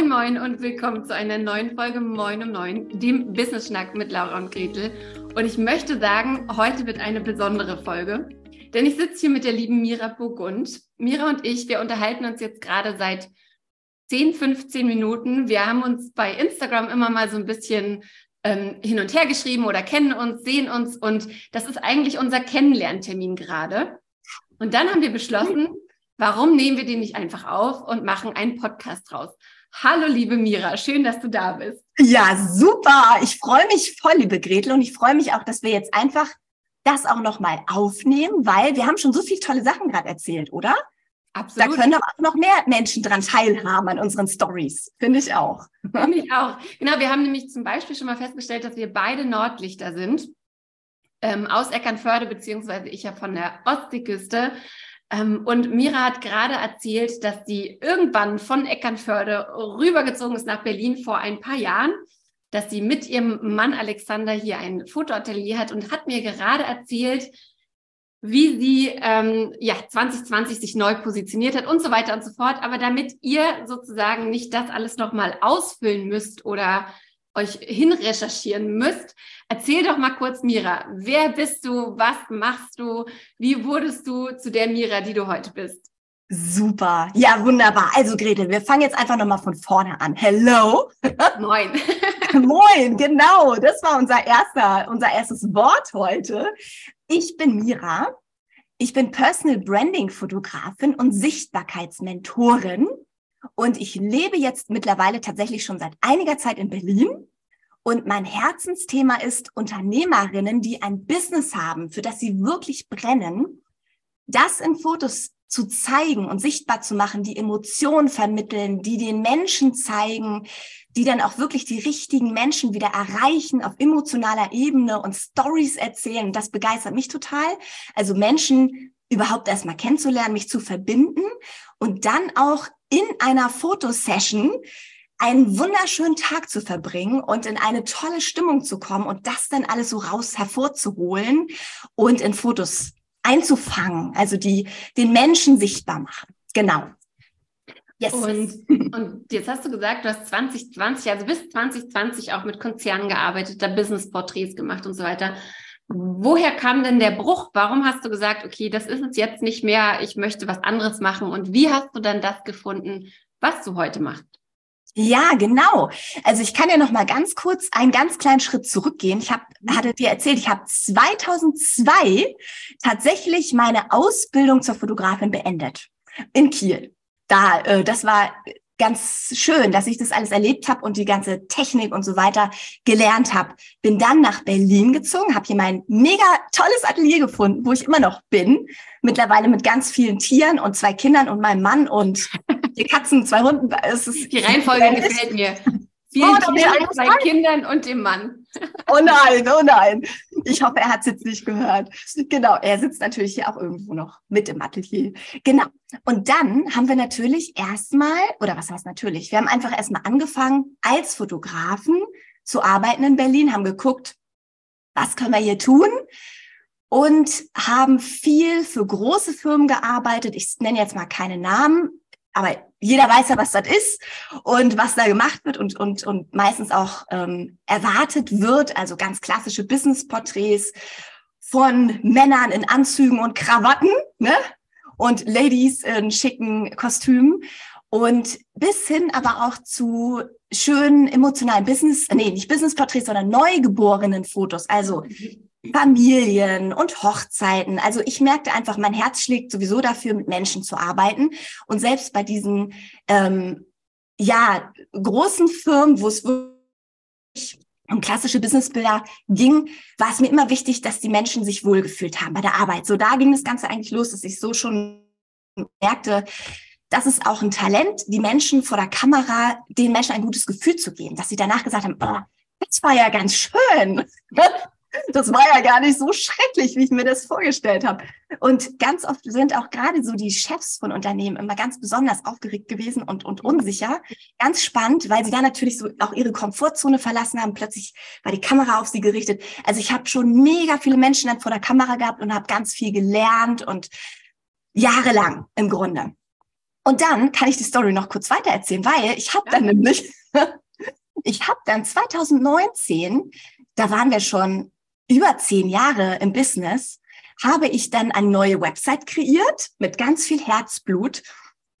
Moin Moin und willkommen zu einer neuen Folge Moin um Neun, dem Business Schnack mit Laura und Gretel. Und ich möchte sagen, heute wird eine besondere Folge, denn ich sitze hier mit der lieben Mira Burgund. Mira und ich, wir unterhalten uns jetzt gerade seit 10, 15 Minuten. Wir haben uns bei Instagram immer mal so ein bisschen ähm, hin und her geschrieben oder kennen uns, sehen uns und das ist eigentlich unser Kennenlerntermin gerade. Und dann haben wir beschlossen, warum nehmen wir den nicht einfach auf und machen einen Podcast draus? Hallo, liebe Mira, schön, dass du da bist. Ja, super. Ich freue mich voll, liebe Gretel, und ich freue mich auch, dass wir jetzt einfach das auch nochmal aufnehmen, weil wir haben schon so viele tolle Sachen gerade erzählt, oder? Absolut. Da können auch noch mehr Menschen dran teilhaben an unseren Stories. Finde ich auch. Finde ich auch. Genau, wir haben nämlich zum Beispiel schon mal festgestellt, dass wir beide Nordlichter sind. Ähm, aus Eckernförde, beziehungsweise ich ja von der Ostseeküste. Ähm, und Mira hat gerade erzählt, dass sie irgendwann von Eckernförde rübergezogen ist nach Berlin vor ein paar Jahren, dass sie mit ihrem Mann Alexander hier ein Fotoatelier hat und hat mir gerade erzählt, wie sie ähm, ja 2020 sich neu positioniert hat und so weiter und so fort. Aber damit ihr sozusagen nicht das alles nochmal ausfüllen müsst oder euch hinrecherchieren müsst, erzähl doch mal kurz, Mira, wer bist du, was machst du, wie wurdest du zu der Mira, die du heute bist? Super. Ja, wunderbar. Also Gretel, wir fangen jetzt einfach nochmal von vorne an. Hello. Moin. Moin, genau. Das war unser erster, unser erstes Wort heute. Ich bin Mira. Ich bin Personal Branding Fotografin und Sichtbarkeitsmentorin. Und ich lebe jetzt mittlerweile tatsächlich schon seit einiger Zeit in Berlin. Und mein Herzensthema ist Unternehmerinnen, die ein Business haben, für das sie wirklich brennen, das in Fotos zu zeigen und sichtbar zu machen, die Emotionen vermitteln, die den Menschen zeigen, die dann auch wirklich die richtigen Menschen wieder erreichen auf emotionaler Ebene und Stories erzählen. Das begeistert mich total. Also Menschen überhaupt erstmal kennenzulernen, mich zu verbinden und dann auch in einer Fotosession einen wunderschönen Tag zu verbringen und in eine tolle Stimmung zu kommen und das dann alles so raus hervorzuholen und in Fotos einzufangen, also die den Menschen sichtbar machen. Genau. Yes. Und, und jetzt hast du gesagt, du hast 2020, also bis 2020 auch mit Konzernen gearbeitet, da Business-Porträts gemacht und so weiter. Woher kam denn der Bruch? Warum hast du gesagt, okay, das ist es jetzt nicht mehr, ich möchte was anderes machen? Und wie hast du dann das gefunden, was du heute machst? Ja, genau. Also ich kann ja noch mal ganz kurz einen ganz kleinen Schritt zurückgehen. Ich habe mhm. hatte dir erzählt, ich habe 2002 tatsächlich meine Ausbildung zur Fotografin beendet in Kiel. Da, äh, das war ganz schön, dass ich das alles erlebt habe und die ganze Technik und so weiter gelernt habe. Bin dann nach Berlin gezogen, habe hier mein mega tolles Atelier gefunden, wo ich immer noch bin. Mittlerweile mit ganz vielen Tieren und zwei Kindern und meinem Mann und die Katzen, zwei Hunden. Es ist die Reihenfolge gefällt mir. Vielen oh, Tieren, zwei Kindern und dem Mann. Oh nein, oh nein. Ich hoffe, er hat es jetzt nicht gehört. Genau, er sitzt natürlich hier auch irgendwo noch mit im Atelier. Genau. Und dann haben wir natürlich erstmal, oder was heißt natürlich, wir haben einfach erstmal angefangen, als Fotografen zu arbeiten in Berlin, haben geguckt, was können wir hier tun? Und haben viel für große Firmen gearbeitet. Ich nenne jetzt mal keine Namen, aber jeder weiß ja, was das ist und was da gemacht wird und, und, und meistens auch ähm, erwartet wird. Also ganz klassische Business-Porträts von Männern in Anzügen und Krawatten ne? und Ladies in schicken Kostümen und bis hin aber auch zu schönen emotionalen Business, nee, nicht Business-Porträts, sondern neugeborenen Fotos. Also Familien und Hochzeiten. Also ich merkte einfach, mein Herz schlägt sowieso dafür, mit Menschen zu arbeiten. Und selbst bei diesen ähm, ja großen Firmen, wo es wirklich um klassische Businessbilder ging, war es mir immer wichtig, dass die Menschen sich wohlgefühlt haben bei der Arbeit. So da ging das Ganze eigentlich los, dass ich so schon merkte, das ist auch ein Talent, die Menschen vor der Kamera, den Menschen ein gutes Gefühl zu geben, dass sie danach gesagt haben, oh, das war ja ganz schön. Das war ja gar nicht so schrecklich, wie ich mir das vorgestellt habe. Und ganz oft sind auch gerade so die Chefs von Unternehmen immer ganz besonders aufgeregt gewesen und, und unsicher. Ganz spannend, weil sie da natürlich so auch ihre Komfortzone verlassen haben. Plötzlich war die Kamera auf sie gerichtet. Also ich habe schon mega viele Menschen dann vor der Kamera gehabt und habe ganz viel gelernt und jahrelang im Grunde. Und dann kann ich die Story noch kurz weiter erzählen, weil ich habe dann nämlich, ich habe dann 2019, da waren wir schon über zehn Jahre im Business, habe ich dann eine neue Website kreiert mit ganz viel Herzblut.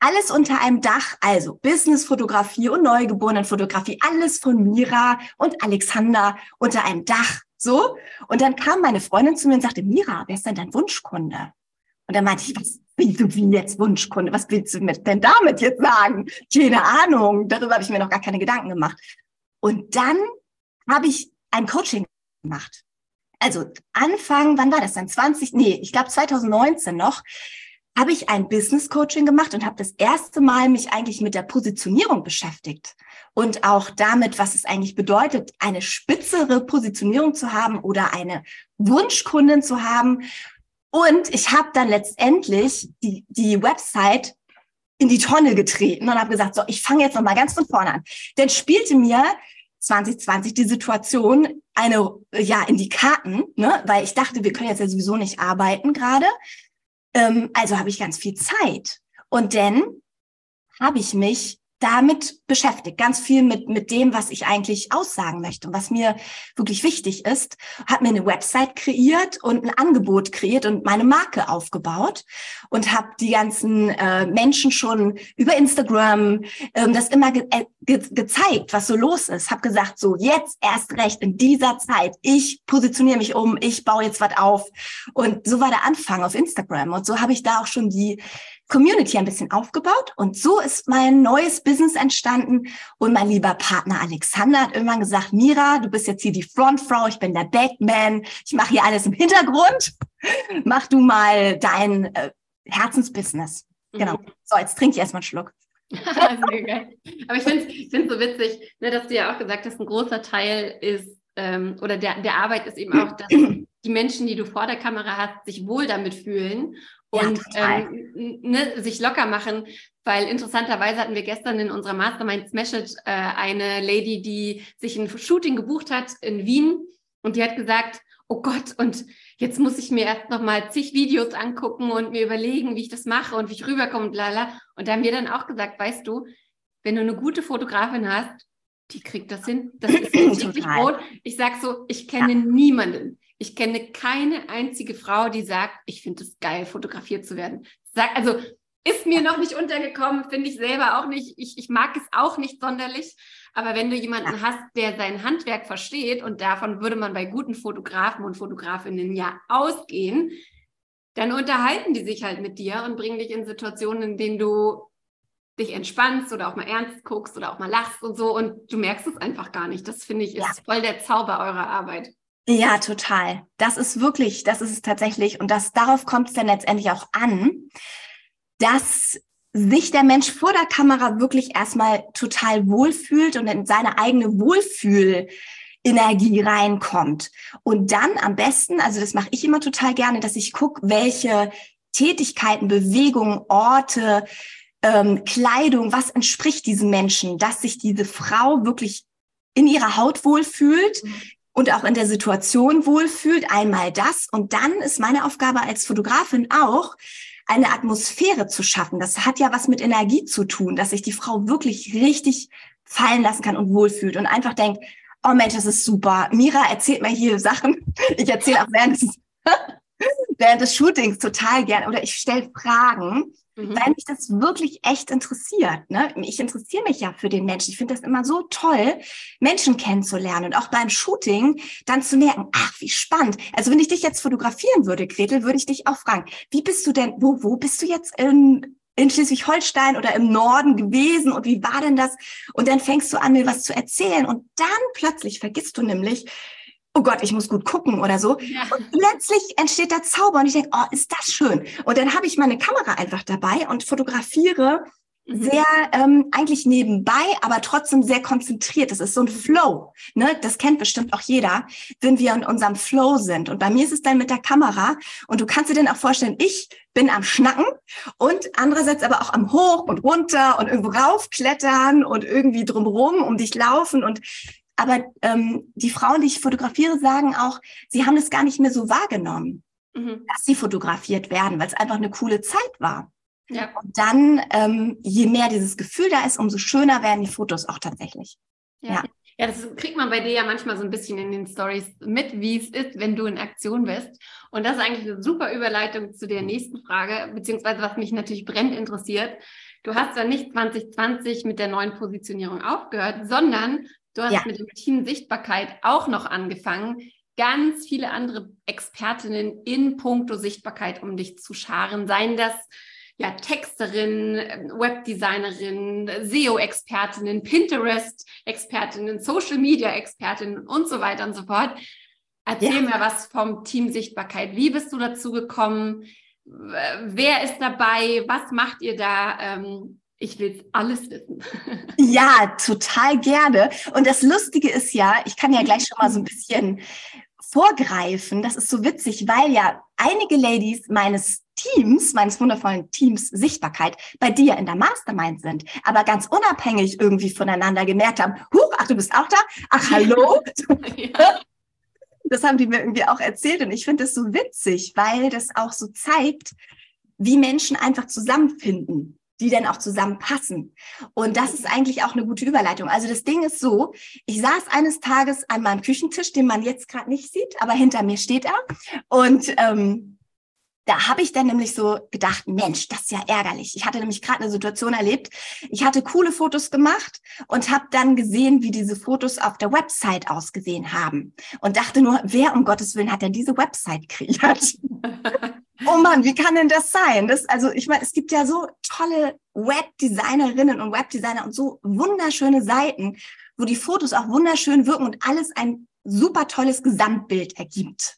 Alles unter einem Dach, also Businessfotografie und Neugeborenenfotografie, alles von Mira und Alexander unter einem Dach. So. Und dann kam meine Freundin zu mir und sagte, Mira, wer ist denn dein Wunschkunde? Und dann meinte ich, was willst du wie jetzt Wunschkunde? Was willst du denn damit jetzt sagen? Keine Ahnung. Darüber habe ich mir noch gar keine Gedanken gemacht. Und dann habe ich ein Coaching gemacht. Also Anfang, wann war das dann? 20, nee, ich glaube 2019 noch, habe ich ein Business Coaching gemacht und habe das erste Mal mich eigentlich mit der Positionierung beschäftigt und auch damit, was es eigentlich bedeutet, eine spitzere Positionierung zu haben oder eine Wunschkundin zu haben. Und ich habe dann letztendlich die, die Website in die Tonne getreten und habe gesagt, so, ich fange jetzt noch mal ganz von vorne an. Denn spielte mir 2020 die Situation eine ja in die Karten, ne, weil ich dachte, wir können jetzt ja sowieso nicht arbeiten gerade. Ähm, also habe ich ganz viel Zeit. Und dann habe ich mich damit beschäftigt, ganz viel mit, mit dem, was ich eigentlich aussagen möchte und was mir wirklich wichtig ist, habe mir eine Website kreiert und ein Angebot kreiert und meine Marke aufgebaut und habe die ganzen äh, Menschen schon über Instagram ähm, das immer ge äh, ge gezeigt, was so los ist. Habe gesagt, so jetzt erst recht in dieser Zeit, ich positioniere mich um, ich baue jetzt was auf. Und so war der Anfang auf Instagram. Und so habe ich da auch schon die Community ein bisschen aufgebaut. Und so ist mein neues Business entstanden. Und mein lieber Partner Alexander hat irgendwann gesagt, Mira, du bist jetzt hier die Frontfrau, ich bin der Backman, ich mache hier alles im Hintergrund, mach du mal dein äh, Herzensbusiness. Genau. Mhm. So, jetzt trink ich erstmal einen Schluck. Aber ich finde es so witzig, ne, dass du ja auch gesagt hast, ein großer Teil ist, ähm, oder der, der Arbeit ist eben auch, dass die Menschen, die du vor der Kamera hast, sich wohl damit fühlen und ja, ähm, ne, sich locker machen, weil interessanterweise hatten wir gestern in unserer Mastermind Smash It äh, eine Lady, die sich ein Shooting gebucht hat in Wien und die hat gesagt, oh Gott, und jetzt muss ich mir erst noch mal zig Videos angucken und mir überlegen, wie ich das mache und wie ich rüberkomme und lala. Und da haben wir dann auch gesagt, weißt du, wenn du eine gute Fotografin hast, die kriegt das hin. Das ist täglich Brot. Ich sag so, ich kenne ja. niemanden, ich kenne keine einzige Frau, die sagt, ich finde es geil, fotografiert zu werden. Sag, also ist mir noch nicht untergekommen, finde ich selber auch nicht. Ich, ich mag es auch nicht sonderlich. Aber wenn du jemanden hast, der sein Handwerk versteht, und davon würde man bei guten Fotografen und Fotografinnen ja ausgehen, dann unterhalten die sich halt mit dir und bringen dich in Situationen, in denen du dich entspannst oder auch mal ernst guckst oder auch mal lachst und so und du merkst es einfach gar nicht. Das finde ich ist ja. voll der Zauber eurer Arbeit. Ja, total. Das ist wirklich, das ist es tatsächlich. Und das, darauf kommt es dann letztendlich auch an, dass sich der Mensch vor der Kamera wirklich erstmal total wohlfühlt und in seine eigene Wohlfühlenergie reinkommt. Und dann am besten, also das mache ich immer total gerne, dass ich gucke, welche Tätigkeiten, Bewegungen, Orte, ähm, Kleidung, was entspricht diesem Menschen, dass sich diese Frau wirklich in ihrer Haut wohlfühlt, mhm und auch in der Situation wohlfühlt. Einmal das. Und dann ist meine Aufgabe als Fotografin auch, eine Atmosphäre zu schaffen. Das hat ja was mit Energie zu tun, dass sich die Frau wirklich richtig fallen lassen kann und wohlfühlt und einfach denkt, oh Mensch, das ist super. Mira erzählt mir hier Sachen. Ich erzähle auch während des, während des Shootings total gern oder ich stelle Fragen mhm. weil mich das wirklich echt interessiert. Ne? Ich interessiere mich ja für den Menschen. Ich finde das immer so toll, Menschen kennenzulernen und auch beim Shooting dann zu merken, ach, wie spannend. Also wenn ich dich jetzt fotografieren würde, Gretel, würde ich dich auch fragen, wie bist du denn, wo, wo bist du jetzt in, in Schleswig-Holstein oder im Norden gewesen und wie war denn das? Und dann fängst du an, mir was zu erzählen und dann plötzlich vergisst du nämlich, oh Gott, ich muss gut gucken oder so. Ja. Und plötzlich entsteht der Zauber und ich denke, oh, ist das schön. Und dann habe ich meine Kamera einfach dabei und fotografiere mhm. sehr ähm, eigentlich nebenbei, aber trotzdem sehr konzentriert. Das ist so ein Flow. Ne? Das kennt bestimmt auch jeder, wenn wir in unserem Flow sind. Und bei mir ist es dann mit der Kamera. Und du kannst dir dann auch vorstellen, ich bin am Schnacken und andererseits aber auch am Hoch und runter und irgendwo raufklettern und irgendwie drumherum um dich laufen. Und aber ähm, die Frauen, die ich fotografiere, sagen auch, sie haben es gar nicht mehr so wahrgenommen, mhm. dass sie fotografiert werden, weil es einfach eine coole Zeit war. Ja. Und dann, ähm, je mehr dieses Gefühl da ist, umso schöner werden die Fotos auch tatsächlich. Ja. ja. Ja, das kriegt man bei dir ja manchmal so ein bisschen in den Stories mit, wie es ist, wenn du in Aktion bist. Und das ist eigentlich eine super Überleitung zu der nächsten Frage, beziehungsweise was mich natürlich brennend interessiert. Du hast ja nicht 2020 mit der neuen Positionierung aufgehört, sondern du hast ja. mit dem Team Sichtbarkeit auch noch angefangen, ganz viele andere Expertinnen in puncto Sichtbarkeit um dich zu scharen. Seien das ja, Texterin, Webdesignerin, SEO-Expertinnen, Pinterest-Expertinnen, Social-Media-Expertinnen und so weiter und so fort. Erzähl ja. mir was vom Team Sichtbarkeit. Wie bist du dazu gekommen? Wer ist dabei? Was macht ihr da? Ähm, ich will alles wissen. Ja, total gerne. Und das Lustige ist ja, ich kann ja gleich schon mal so ein bisschen vorgreifen. Das ist so witzig, weil ja einige Ladies meines Teams, meines wundervollen Teams Sichtbarkeit bei dir in der Mastermind sind, aber ganz unabhängig irgendwie voneinander gemerkt haben, huch, ach, du bist auch da? Ach, hallo? ja. Das haben die mir irgendwie auch erzählt und ich finde das so witzig, weil das auch so zeigt, wie Menschen einfach zusammenfinden die dann auch zusammenpassen. Und das ist eigentlich auch eine gute Überleitung. Also das Ding ist so, ich saß eines Tages an meinem Küchentisch, den man jetzt gerade nicht sieht, aber hinter mir steht er. Und ähm, da habe ich dann nämlich so gedacht, Mensch, das ist ja ärgerlich. Ich hatte nämlich gerade eine Situation erlebt. Ich hatte coole Fotos gemacht und habe dann gesehen, wie diese Fotos auf der Website ausgesehen haben. Und dachte nur, wer um Gottes Willen hat denn diese Website kreiert? oh Mann, wie kann denn das sein? Das, also ich meine, es gibt ja so tolle Webdesignerinnen und Webdesigner und so wunderschöne Seiten, wo die Fotos auch wunderschön wirken und alles ein super tolles Gesamtbild ergibt.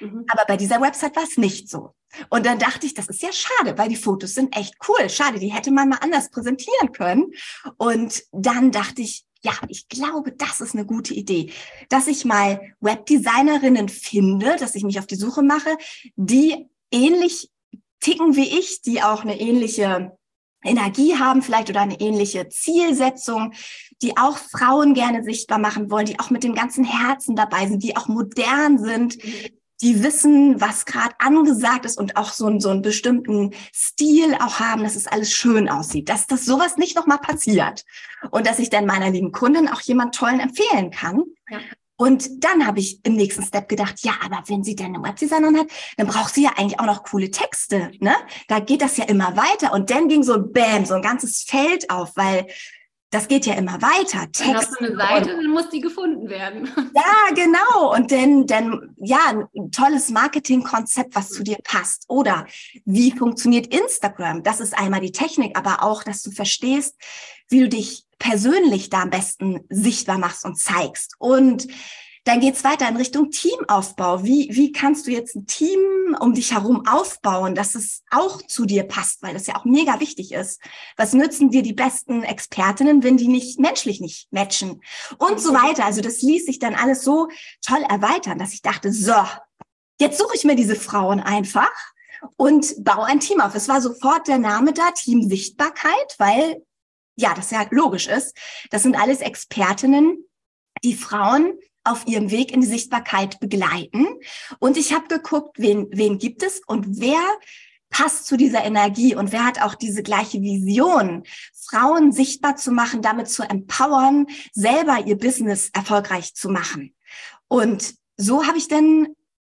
Mhm. Aber bei dieser Website war es nicht so. Und dann dachte ich, das ist ja schade, weil die Fotos sind echt cool. Schade, die hätte man mal anders präsentieren können. Und dann dachte ich, ja, ich glaube, das ist eine gute Idee, dass ich mal Webdesignerinnen finde, dass ich mich auf die Suche mache, die ähnlich ticken wie ich, die auch eine ähnliche Energie haben vielleicht oder eine ähnliche Zielsetzung, die auch Frauen gerne sichtbar machen wollen, die auch mit dem ganzen Herzen dabei sind, die auch modern sind, die wissen, was gerade angesagt ist und auch so, einen so einen bestimmten Stil auch haben, dass es alles schön aussieht, dass das sowas nicht nochmal passiert und dass ich dann meiner lieben Kundin auch jemand Tollen empfehlen kann. Ja. Und dann habe ich im nächsten Step gedacht, ja, aber wenn sie denn eine Webdesignerin hat, dann braucht sie ja eigentlich auch noch coole Texte. Ne? Da geht das ja immer weiter. Und dann ging so ein Bam, so ein ganzes Feld auf, weil das geht ja immer weiter. Text dann hast du eine Seite, dann muss die gefunden werden. Ja, genau. Und dann, dann, ja, ein tolles Marketingkonzept, was zu dir passt. Oder wie funktioniert Instagram? Das ist einmal die Technik, aber auch, dass du verstehst, wie du dich persönlich da am besten sichtbar machst und zeigst. Und dann geht's weiter in Richtung Teamaufbau. Wie, wie kannst du jetzt ein Team um dich herum aufbauen, dass es auch zu dir passt, weil das ja auch mega wichtig ist. Was nützen dir die besten Expertinnen, wenn die nicht menschlich nicht matchen und so weiter. Also das ließ sich dann alles so toll erweitern, dass ich dachte, so, jetzt suche ich mir diese Frauen einfach und baue ein Team auf. Es war sofort der Name da, Team Sichtbarkeit, weil ja, das ja logisch ist. Das sind alles Expertinnen, die Frauen auf ihrem Weg in die Sichtbarkeit begleiten. Und ich habe geguckt, wen, wen gibt es und wer passt zu dieser Energie und wer hat auch diese gleiche Vision, Frauen sichtbar zu machen, damit zu empowern, selber ihr Business erfolgreich zu machen. Und so habe ich dann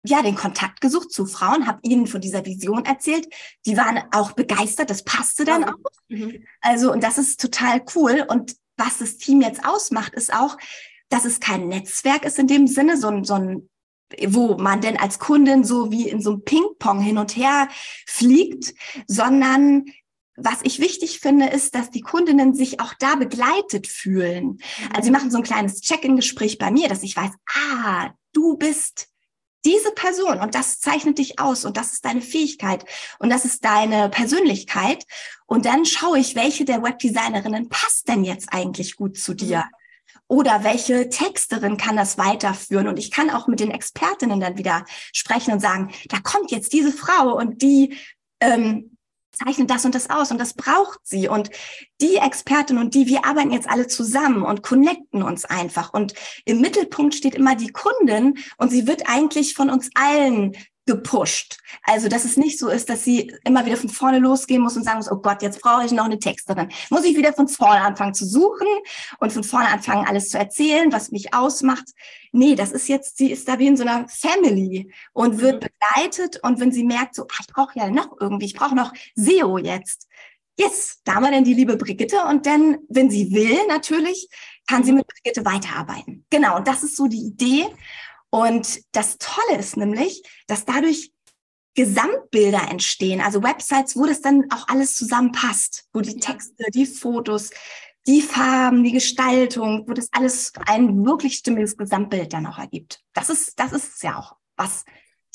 ja den Kontakt gesucht zu Frauen, habe ihnen von dieser Vision erzählt. Die waren auch begeistert, das passte dann auch. Mhm. Also und das ist total cool. Und was das Team jetzt ausmacht, ist auch, dass es kein Netzwerk ist in dem Sinne, so ein, so ein wo man denn als Kundin so wie in so einem Ping-Pong hin und her fliegt, sondern was ich wichtig finde, ist, dass die Kundinnen sich auch da begleitet fühlen. Also sie machen so ein kleines Check-in-Gespräch bei mir, dass ich weiß, ah, du bist diese Person und das zeichnet dich aus und das ist deine Fähigkeit und das ist deine Persönlichkeit. Und dann schaue ich, welche der Webdesignerinnen passt denn jetzt eigentlich gut zu dir. Mhm. Oder welche Texterin kann das weiterführen? Und ich kann auch mit den Expertinnen dann wieder sprechen und sagen, da kommt jetzt diese Frau und die ähm, zeichnet das und das aus und das braucht sie. Und die Expertin und die, wir arbeiten jetzt alle zusammen und connecten uns einfach. Und im Mittelpunkt steht immer die Kundin und sie wird eigentlich von uns allen gepusht. Also, dass es nicht so ist, dass sie immer wieder von vorne losgehen muss und sagen muss, oh Gott, jetzt brauche ich noch eine Texterin. Muss ich wieder von vorne anfangen zu suchen und von vorne anfangen, alles zu erzählen, was mich ausmacht. Nee, das ist jetzt, sie ist da wie in so einer Family und wird mhm. begleitet. Und wenn sie merkt, so, ach, ich brauche ja noch irgendwie, ich brauche noch SEO jetzt. Yes, da haben wir dann die liebe Brigitte. Und dann, wenn sie will, natürlich, kann sie mit Brigitte weiterarbeiten. Genau, und das ist so die Idee. Und das Tolle ist nämlich, dass dadurch Gesamtbilder entstehen, also Websites, wo das dann auch alles zusammenpasst, wo die Texte, die Fotos, die Farben, die Gestaltung, wo das alles ein wirklich stimmiges Gesamtbild dann auch ergibt. Das ist, das ist es ja auch, was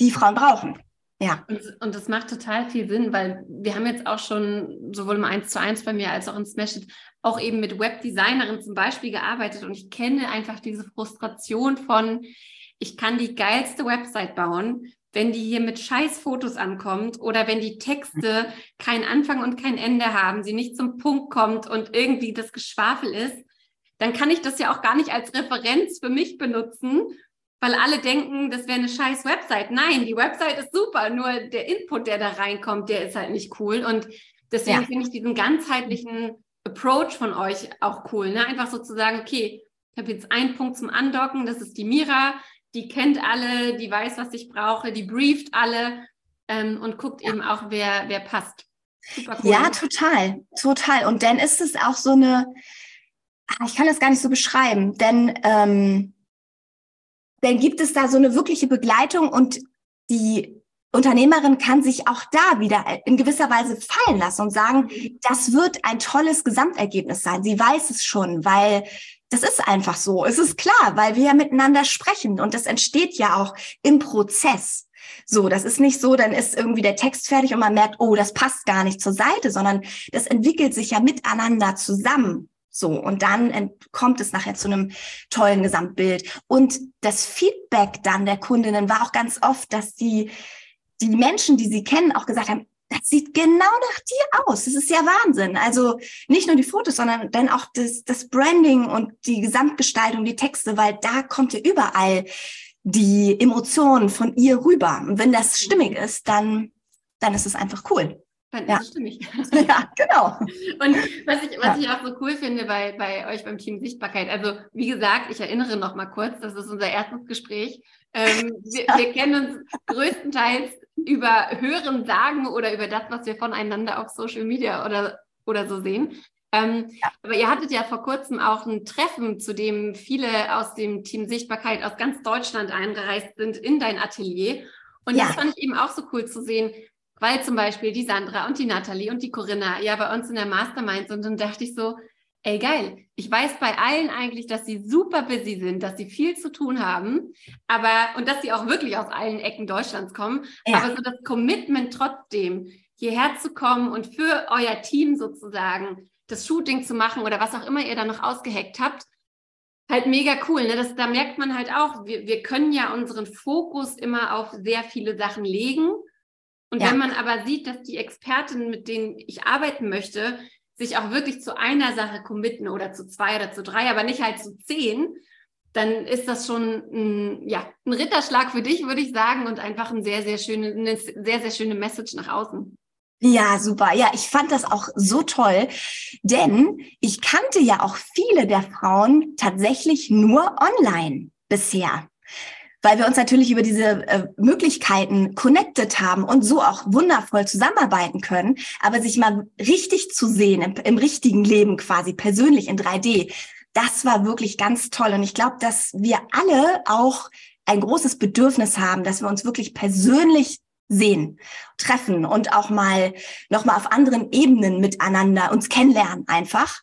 die Frauen brauchen. Ja. Und, und das macht total viel Sinn, weil wir haben jetzt auch schon sowohl im 1 zu 1 bei mir als auch in Smash auch eben mit Webdesignerinnen zum Beispiel gearbeitet und ich kenne einfach diese Frustration von, ich kann die geilste Website bauen, wenn die hier mit Scheißfotos ankommt oder wenn die Texte keinen Anfang und kein Ende haben, sie nicht zum Punkt kommt und irgendwie das Geschwafel ist, dann kann ich das ja auch gar nicht als Referenz für mich benutzen, weil alle denken, das wäre eine scheiß Website. Nein, die Website ist super, nur der Input, der da reinkommt, der ist halt nicht cool. Und deswegen ja. finde ich diesen ganzheitlichen Approach von euch auch cool. Ne? Einfach so zu sagen, okay, ich habe jetzt einen Punkt zum Andocken, das ist die Mira, die kennt alle, die weiß, was ich brauche, die brieft alle ähm, und guckt ja. eben auch, wer, wer passt. Cool. Ja, total, total. Und dann ist es auch so eine, ah, ich kann das gar nicht so beschreiben, denn ähm, dann gibt es da so eine wirkliche Begleitung und die Unternehmerin kann sich auch da wieder in gewisser Weise fallen lassen und sagen, das wird ein tolles Gesamtergebnis sein. Sie weiß es schon, weil das ist einfach so. Es ist klar, weil wir ja miteinander sprechen und das entsteht ja auch im Prozess. So, das ist nicht so, dann ist irgendwie der Text fertig und man merkt, oh, das passt gar nicht zur Seite, sondern das entwickelt sich ja miteinander zusammen. So, und dann kommt es nachher zu einem tollen Gesamtbild. Und das Feedback dann der Kundinnen war auch ganz oft, dass die, die Menschen, die sie kennen, auch gesagt haben, das sieht genau nach dir aus. Das ist ja Wahnsinn. Also nicht nur die Fotos, sondern dann auch das, das Branding und die Gesamtgestaltung, die Texte, weil da kommt ja überall die Emotionen von ihr rüber. Und wenn das stimmig ist, dann, dann ist es einfach cool. Dann ja. ist es stimmig. ja, genau. Und was ich, was ja. ich auch so cool finde bei, bei euch beim Team Sichtbarkeit, also wie gesagt, ich erinnere noch mal kurz, das ist unser erstes Gespräch. Ähm, wir, wir kennen uns größtenteils über Hören sagen oder über das, was wir voneinander auf Social Media oder, oder so sehen. Ähm, ja. Aber ihr hattet ja vor kurzem auch ein Treffen, zu dem viele aus dem Team Sichtbarkeit aus ganz Deutschland eingereist sind in dein Atelier. Und ja. das fand ich eben auch so cool zu sehen, weil zum Beispiel die Sandra und die Nathalie und die Corinna ja bei uns in der Mastermind sind. Und dachte ich so, ey geil, ich weiß bei allen eigentlich, dass sie super busy sind, dass sie viel zu tun haben, aber und dass sie auch wirklich aus allen Ecken Deutschlands kommen, ja. aber so das Commitment trotzdem hierher zu kommen und für euer Team sozusagen das Shooting zu machen oder was auch immer ihr da noch ausgeheckt habt, halt mega cool. Ne? Das, da merkt man halt auch, wir, wir können ja unseren Fokus immer auf sehr viele Sachen legen. Und ja. wenn man aber sieht, dass die Expertinnen, mit denen ich arbeiten möchte, sich auch wirklich zu einer Sache committen oder zu zwei oder zu drei, aber nicht halt zu zehn, dann ist das schon ein, ja, ein Ritterschlag für dich, würde ich sagen, und einfach ein sehr, sehr schöne, eine sehr, sehr schöne Message nach außen. Ja, super. Ja, ich fand das auch so toll, denn ich kannte ja auch viele der Frauen tatsächlich nur online bisher weil wir uns natürlich über diese äh, Möglichkeiten connected haben und so auch wundervoll zusammenarbeiten können. Aber sich mal richtig zu sehen, im, im richtigen Leben quasi, persönlich in 3D, das war wirklich ganz toll. Und ich glaube, dass wir alle auch ein großes Bedürfnis haben, dass wir uns wirklich persönlich sehen, treffen und auch mal noch mal auf anderen Ebenen miteinander uns kennenlernen einfach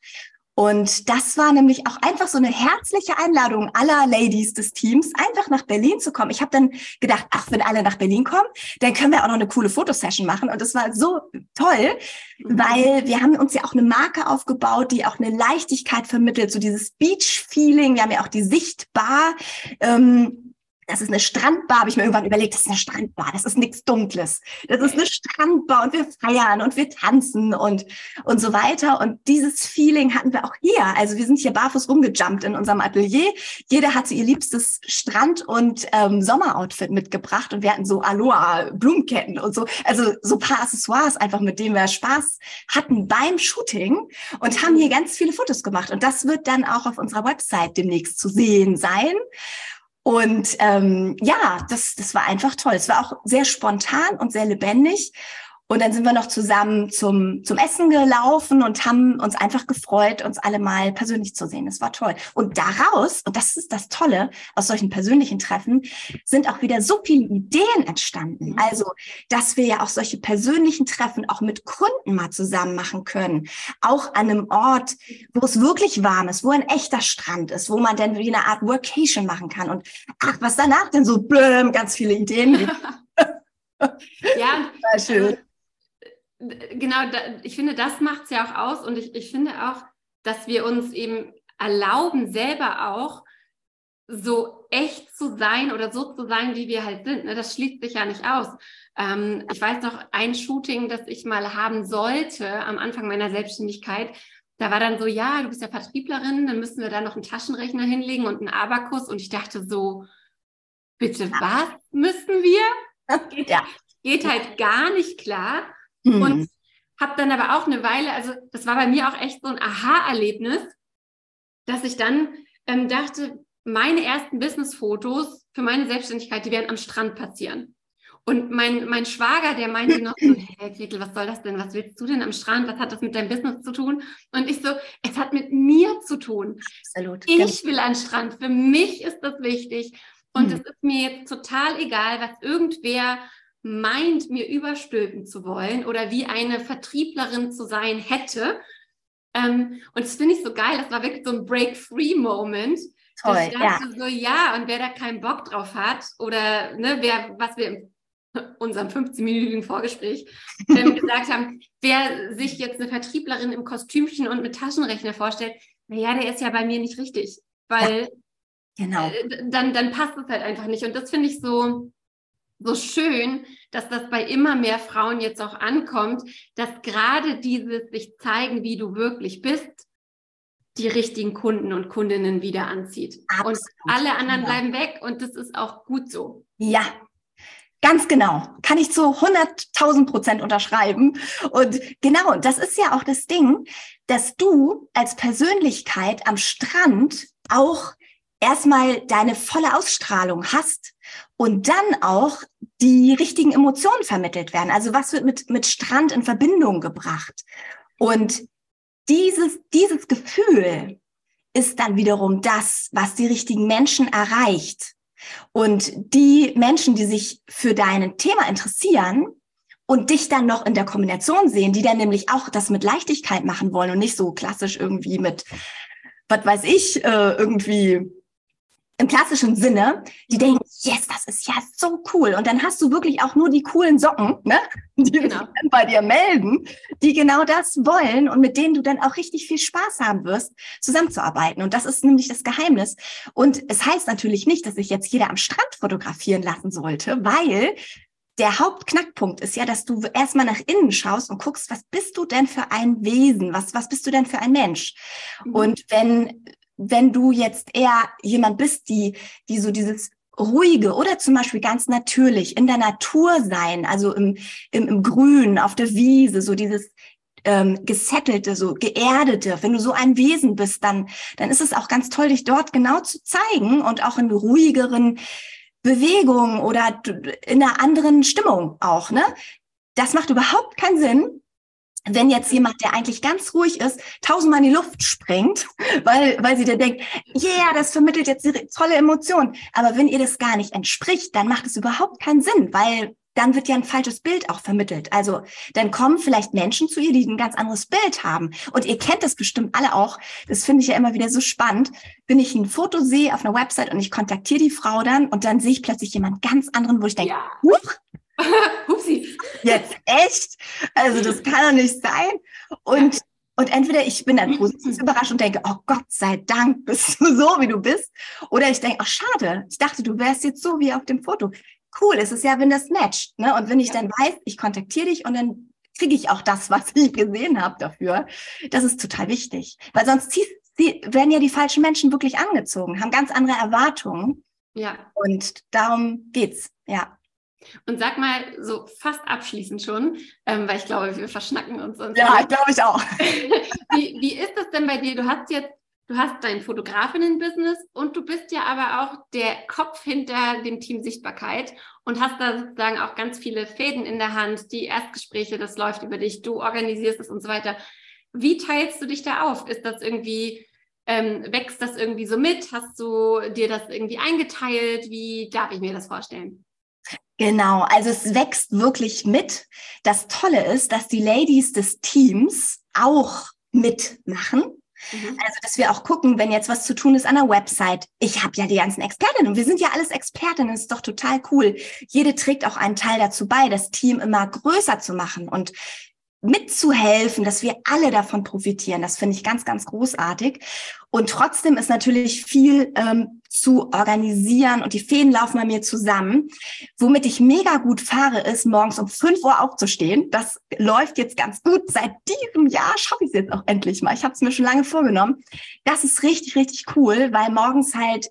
und das war nämlich auch einfach so eine herzliche Einladung aller Ladies des Teams, einfach nach Berlin zu kommen. Ich habe dann gedacht, ach, wenn alle nach Berlin kommen, dann können wir auch noch eine coole Fotosession machen. Und das war so toll, mhm. weil wir haben uns ja auch eine Marke aufgebaut, die auch eine Leichtigkeit vermittelt, so dieses Beach-Feeling. Wir haben ja auch die Sichtbar. Ähm, das ist eine Strandbar, habe ich mir irgendwann überlegt, das ist eine Strandbar, das ist nichts Dunkles. Das ist eine Strandbar und wir feiern und wir tanzen und, und so weiter. Und dieses Feeling hatten wir auch hier. Also wir sind hier barfuß rumgejumpt in unserem Atelier. Jeder hatte ihr liebstes Strand- und ähm, Sommeroutfit mitgebracht und wir hatten so Aloha-Blumenketten und so. Also so paar Accessoires einfach, mit denen wir Spaß hatten beim Shooting und haben hier ganz viele Fotos gemacht. Und das wird dann auch auf unserer Website demnächst zu sehen sein. Und ähm, ja, das, das war einfach toll. Es war auch sehr spontan und sehr lebendig. Und dann sind wir noch zusammen zum, zum Essen gelaufen und haben uns einfach gefreut, uns alle mal persönlich zu sehen. Es war toll. Und daraus, und das ist das Tolle, aus solchen persönlichen Treffen, sind auch wieder so viele Ideen entstanden. Mhm. Also, dass wir ja auch solche persönlichen Treffen auch mit Kunden mal zusammen machen können. Auch an einem Ort, wo es wirklich warm ist, wo ein echter Strand ist, wo man dann wie eine Art Workation machen kann. Und ach, was danach denn so blöm, ganz viele Ideen ja, war schön genau, ich finde, das macht es ja auch aus und ich, ich finde auch, dass wir uns eben erlauben, selber auch so echt zu sein oder so zu sein, wie wir halt sind. Ne? Das schließt sich ja nicht aus. Ähm, ich weiß noch, ein Shooting, das ich mal haben sollte am Anfang meiner Selbstständigkeit, da war dann so, ja, du bist ja Vertrieblerin, dann müssen wir da noch einen Taschenrechner hinlegen und einen Abakus. Und ich dachte so, bitte was müssen wir? Geht, ja. geht halt gar nicht klar. Mhm. Und habe dann aber auch eine Weile, also das war bei mir auch echt so ein Aha-Erlebnis, dass ich dann ähm, dachte, meine ersten Business-Fotos für meine Selbstständigkeit, die werden am Strand passieren. Und mein, mein Schwager, der meinte noch so, hey Gretel, was soll das denn? Was willst du denn am Strand? Was hat das mit deinem Business zu tun? Und ich so, es hat mit mir zu tun. Absolut. Ich will an Strand. Für mich ist das wichtig. Und hm. es ist mir jetzt total egal, was irgendwer meint, mir überstülpen zu wollen oder wie eine Vertrieblerin zu sein hätte. Ähm, und das finde ich so geil. Das war wirklich so ein Break-Free-Moment. Toll, ich dachte ja. so, ja, und wer da keinen Bock drauf hat oder ne, wer, was wir in unserem 15-minütigen Vorgespräch ähm, gesagt haben, wer sich jetzt eine Vertrieblerin im Kostümchen und mit Taschenrechner vorstellt, naja, der ist ja bei mir nicht richtig, weil ja, genau. Äh, dann, dann passt es halt einfach nicht. Und das finde ich so, so schön, dass das bei immer mehr Frauen jetzt auch ankommt, dass gerade dieses sich zeigen, wie du wirklich bist, die richtigen Kunden und Kundinnen wieder anzieht. Absolut. Und alle anderen bleiben weg und das ist auch gut so. Ja, Ganz genau. Kann ich zu 100.000 Prozent unterschreiben. Und genau, das ist ja auch das Ding, dass du als Persönlichkeit am Strand auch erstmal deine volle Ausstrahlung hast und dann auch die richtigen Emotionen vermittelt werden. Also was wird mit, mit Strand in Verbindung gebracht? Und dieses, dieses Gefühl ist dann wiederum das, was die richtigen Menschen erreicht. Und die Menschen, die sich für dein Thema interessieren und dich dann noch in der Kombination sehen, die dann nämlich auch das mit Leichtigkeit machen wollen und nicht so klassisch irgendwie mit, was weiß ich, äh, irgendwie im klassischen Sinne, die denken, yes, das ist ja so cool. Und dann hast du wirklich auch nur die coolen Socken, ne? die genau. sich dann bei dir melden, die genau das wollen und mit denen du dann auch richtig viel Spaß haben wirst, zusammenzuarbeiten. Und das ist nämlich das Geheimnis. Und es heißt natürlich nicht, dass sich jetzt jeder am Strand fotografieren lassen sollte, weil der Hauptknackpunkt ist ja, dass du erstmal nach innen schaust und guckst, was bist du denn für ein Wesen? Was, was bist du denn für ein Mensch? Mhm. Und wenn wenn du jetzt eher jemand bist, die, die so dieses ruhige oder zum Beispiel ganz natürlich in der Natur sein, also im, im, im Grün, auf der Wiese, so dieses ähm, gesettelte, so geerdete. Wenn du so ein Wesen bist, dann, dann ist es auch ganz toll, dich dort genau zu zeigen und auch in ruhigeren Bewegungen oder in einer anderen Stimmung auch, ne? Das macht überhaupt keinen Sinn, wenn jetzt jemand, der eigentlich ganz ruhig ist, tausendmal in die Luft springt, weil, weil sie dann denkt, yeah, das vermittelt jetzt die tolle Emotion. Aber wenn ihr das gar nicht entspricht, dann macht es überhaupt keinen Sinn, weil dann wird ja ein falsches Bild auch vermittelt. Also dann kommen vielleicht Menschen zu ihr, die ein ganz anderes Bild haben. Und ihr kennt das bestimmt alle auch. Das finde ich ja immer wieder so spannend. Wenn ich ein Foto sehe auf einer Website und ich kontaktiere die Frau dann und dann sehe ich plötzlich jemand ganz anderen, wo ich denke, ja. huch, Hupsi. Jetzt echt? Also das kann doch nicht sein. Und, ja. Und entweder ich bin dann positiv überrascht und denke, oh Gott sei Dank bist du so, wie du bist. Oder ich denke, oh schade, ich dachte, du wärst jetzt so wie auf dem Foto. Cool, es ist ja, wenn das matcht. Ne? Und wenn ich ja. dann weiß, ich kontaktiere dich und dann kriege ich auch das, was ich gesehen habe dafür. Das ist total wichtig. Weil sonst ziehst, werden ja die falschen Menschen wirklich angezogen, haben ganz andere Erwartungen. Ja. Und darum geht's, ja. Und sag mal so fast abschließend schon, ähm, weil ich glaube, wir verschnacken uns. uns ja, glaube ich auch. wie, wie ist das denn bei dir? Du hast jetzt, du hast dein Fotografinnen-Business und du bist ja aber auch der Kopf hinter dem Team Sichtbarkeit und hast da sozusagen auch ganz viele Fäden in der Hand, die Erstgespräche, das läuft über dich, du organisierst es und so weiter. Wie teilst du dich da auf? Ist das irgendwie ähm, wächst das irgendwie so mit? Hast du dir das irgendwie eingeteilt? Wie darf ich mir das vorstellen? Genau, also es wächst wirklich mit. Das Tolle ist, dass die Ladies des Teams auch mitmachen. Mhm. Also, dass wir auch gucken, wenn jetzt was zu tun ist an der Website. Ich habe ja die ganzen Expertinnen. Wir sind ja alles Expertinnen. Ist doch total cool. Jede trägt auch einen Teil dazu bei, das Team immer größer zu machen. Und mitzuhelfen, dass wir alle davon profitieren. Das finde ich ganz, ganz großartig. Und trotzdem ist natürlich viel ähm, zu organisieren und die Fäden laufen bei mir zusammen. Womit ich mega gut fahre, ist morgens um 5 Uhr aufzustehen. Das läuft jetzt ganz gut. Seit diesem Jahr schaffe ich es jetzt auch endlich mal. Ich habe es mir schon lange vorgenommen. Das ist richtig, richtig cool, weil morgens halt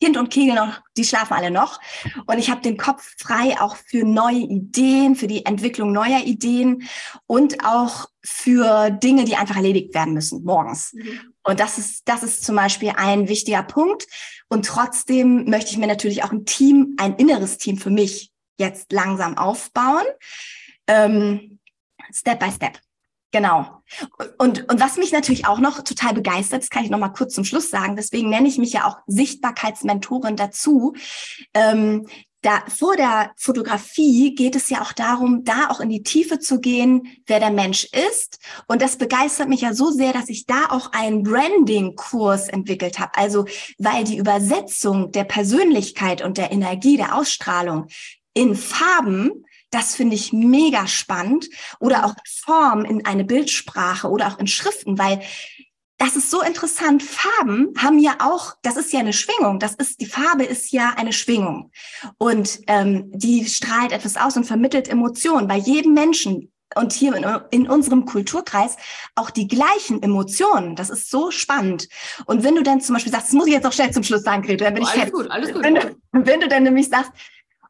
Kind und Kegel noch, die schlafen alle noch. Und ich habe den Kopf frei auch für neue Ideen, für die Entwicklung neuer Ideen und auch für Dinge, die einfach erledigt werden müssen morgens. Mhm. Und das ist, das ist zum Beispiel ein wichtiger Punkt. Und trotzdem möchte ich mir natürlich auch ein Team, ein inneres Team für mich jetzt langsam aufbauen. Ähm, Step by Step. Genau. Und, und was mich natürlich auch noch total begeistert, das kann ich noch mal kurz zum Schluss sagen, deswegen nenne ich mich ja auch Sichtbarkeitsmentorin dazu. Ähm, da, vor der Fotografie geht es ja auch darum, da auch in die Tiefe zu gehen, wer der Mensch ist. Und das begeistert mich ja so sehr, dass ich da auch einen Branding-Kurs entwickelt habe. Also, weil die Übersetzung der Persönlichkeit und der Energie, der Ausstrahlung in Farben das finde ich mega spannend. Oder auch Form in eine Bildsprache oder auch in Schriften, weil das ist so interessant. Farben haben ja auch, das ist ja eine Schwingung. Das ist, die Farbe ist ja eine Schwingung. Und ähm, die strahlt etwas aus und vermittelt Emotionen bei jedem Menschen. Und hier in, in unserem Kulturkreis auch die gleichen Emotionen. Das ist so spannend. Und wenn du dann zum Beispiel sagst, das muss ich jetzt noch schnell zum Schluss sagen, Grete, dann bin oh, ich alles gut, alles gut. Wenn du, wenn du dann nämlich sagst,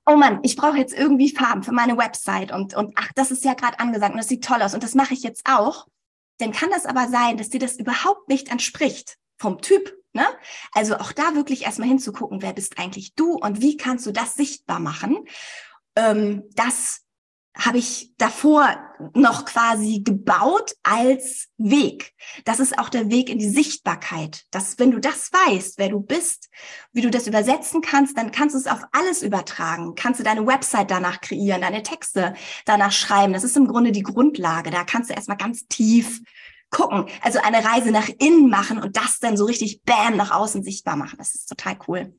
oh Mann, ich brauche jetzt irgendwie Farben für meine Website und, und ach, das ist ja gerade angesagt und das sieht toll aus und das mache ich jetzt auch, dann kann das aber sein, dass dir das überhaupt nicht entspricht vom Typ. Ne? Also auch da wirklich erstmal hinzugucken, wer bist eigentlich du und wie kannst du das sichtbar machen. Ähm, das habe ich davor noch quasi gebaut als Weg. Das ist auch der Weg in die Sichtbarkeit. Dass wenn du das weißt, wer du bist, wie du das übersetzen kannst, dann kannst du es auf alles übertragen. Kannst du deine Website danach kreieren, deine Texte danach schreiben. Das ist im Grunde die Grundlage. Da kannst du erstmal ganz tief gucken. Also eine Reise nach innen machen und das dann so richtig bam nach außen sichtbar machen. Das ist total cool.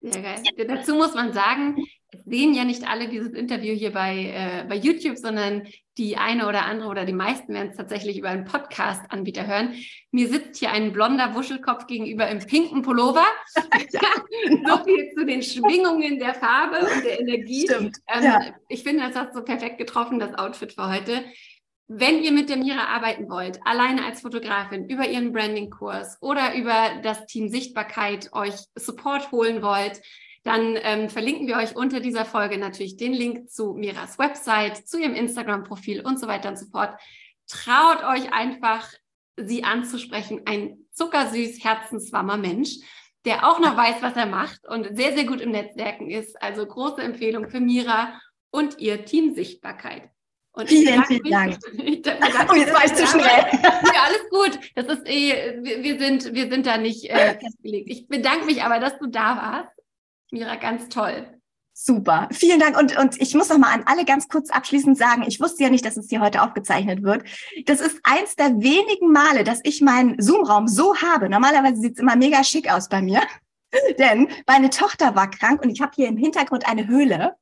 Sehr geil. Dazu muss man sagen, sehen ja nicht alle dieses Interview hier bei, äh, bei YouTube, sondern die eine oder andere oder die meisten werden es tatsächlich über einen Podcast-Anbieter hören. Mir sitzt hier ein blonder Wuschelkopf gegenüber im pinken Pullover. ja, genau. so viel zu den Schwingungen der Farbe und der Energie. Stimmt. Ähm, ja. Ich finde, das hat so perfekt getroffen, das Outfit für heute. Wenn ihr mit der Mira arbeiten wollt, alleine als Fotografin, über ihren Branding-Kurs oder über das Team Sichtbarkeit euch Support holen wollt, dann ähm, verlinken wir euch unter dieser Folge natürlich den Link zu Miras Website, zu ihrem Instagram-Profil und so weiter und so fort. Traut euch einfach, sie anzusprechen. Ein zuckersüß, herzenswarmer Mensch, der auch noch weiß, was er macht und sehr, sehr gut im Netzwerken ist. Also große Empfehlung für Mira und ihr Team Sichtbarkeit. Und vielen, vielen mich, Dank. Ich oh, jetzt war ich zu schnell. Ja, alles gut. Das ist eh, wir, wir sind, wir sind da nicht äh, festgelegt. Ich bedanke mich aber, dass du da warst. Mira, ganz toll. Super, vielen Dank. Und, und ich muss noch mal an alle ganz kurz abschließend sagen, ich wusste ja nicht, dass es hier heute aufgezeichnet wird. Das ist eins der wenigen Male, dass ich meinen Zoom-Raum so habe. Normalerweise sieht es immer mega schick aus bei mir. Denn meine Tochter war krank und ich habe hier im Hintergrund eine Höhle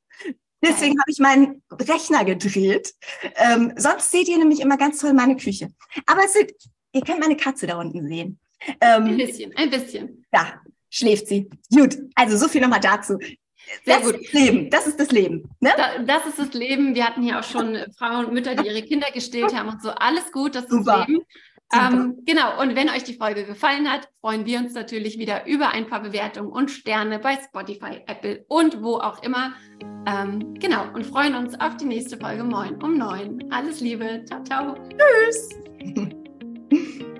Deswegen habe ich meinen Rechner gedreht. Ähm, sonst seht ihr nämlich immer ganz toll meine Küche. Aber es sind, ihr könnt meine Katze da unten sehen. Ähm, ein bisschen, ein bisschen. Da schläft sie. Gut, also so viel nochmal dazu. Sehr das gut. Ist das Leben, das ist das Leben. Ne? Da, das ist das Leben. Wir hatten hier auch schon Frauen und Mütter, die ihre Kinder gestillt haben und so. Alles gut, das ist Super. das Leben. Ähm, genau, und wenn euch die Folge gefallen hat, freuen wir uns natürlich wieder über ein paar Bewertungen und Sterne bei Spotify, Apple und wo auch immer. Ähm, genau, und freuen uns auf die nächste Folge Moin um neun. Alles Liebe, ciao, ciao. Tschüss.